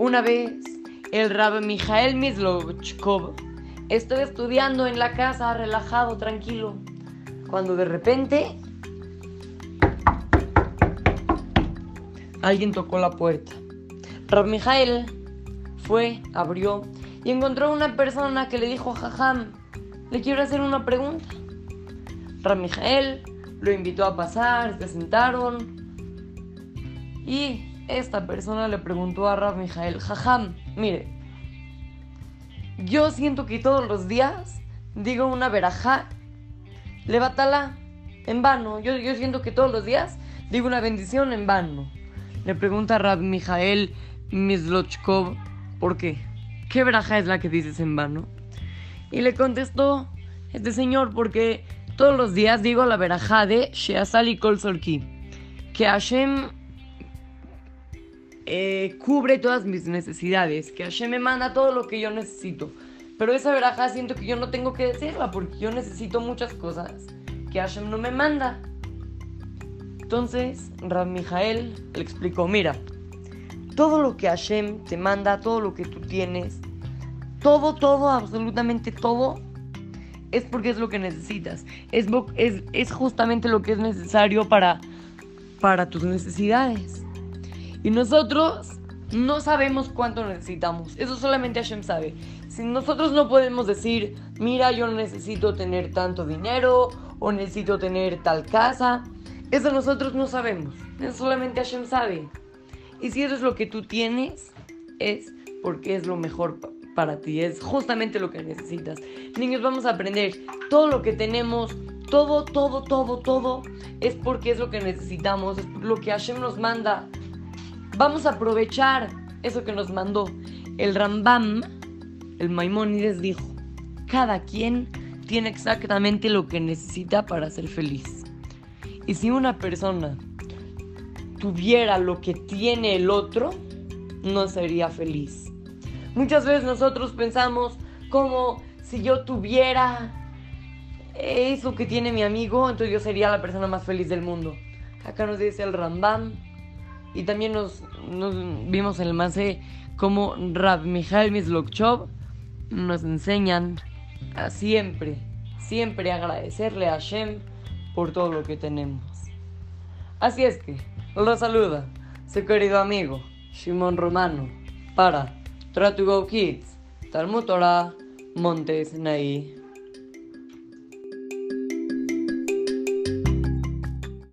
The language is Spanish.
Una vez, el Rab Mijael Mislochkov estaba estudiando en la casa, relajado, tranquilo, cuando de repente alguien tocó la puerta. Rab Mijael fue, abrió y encontró a una persona que le dijo, jajam, le quiero hacer una pregunta. Rab Mijael lo invitó a pasar, se sentaron y esta persona le preguntó a Rab Mijael, jajam, mire, yo siento que todos los días digo una verajá, levatala en vano. Yo, yo siento que todos los días digo una bendición en vano. Le pregunta a Rab Mijael Mislochkov, ¿por qué? ¿Qué verajá es la que dices en vano? Y le contestó este señor, porque todos los días digo la verajá de Sheasali Kol Solki, que Hashem eh, cubre todas mis necesidades, que Hashem me manda todo lo que yo necesito. Pero esa veraja siento que yo no tengo que decirla porque yo necesito muchas cosas que Hashem no me manda. Entonces, Rab Mijael le explicó, mira, todo lo que Hashem te manda, todo lo que tú tienes, todo, todo, absolutamente todo, es porque es lo que necesitas. Es, es, es justamente lo que es necesario para, para tus necesidades. Y nosotros no sabemos cuánto necesitamos. Eso solamente Hashem sabe. Si nosotros no podemos decir, mira, yo necesito tener tanto dinero o necesito tener tal casa, eso nosotros no sabemos. Eso solamente Hashem sabe. Y si eso es lo que tú tienes, es porque es lo mejor para ti. Es justamente lo que necesitas. Niños, vamos a aprender. Todo lo que tenemos, todo, todo, todo, todo, es porque es lo que necesitamos. Es lo que Hashem nos manda. Vamos a aprovechar eso que nos mandó. El Rambam, el Maimónides dijo, cada quien tiene exactamente lo que necesita para ser feliz. Y si una persona tuviera lo que tiene el otro, no sería feliz. Muchas veces nosotros pensamos como si yo tuviera eso que tiene mi amigo, entonces yo sería la persona más feliz del mundo. Acá nos dice el Rambam, y también nos, vimos en el Mase como Rab Mijael Mislokchov nos enseñan a siempre, siempre agradecerle a Hashem por todo lo que tenemos. Así es que, lo saluda su querido amigo Shimon Romano para Try to Go Kids, Talmud Torah, Montes.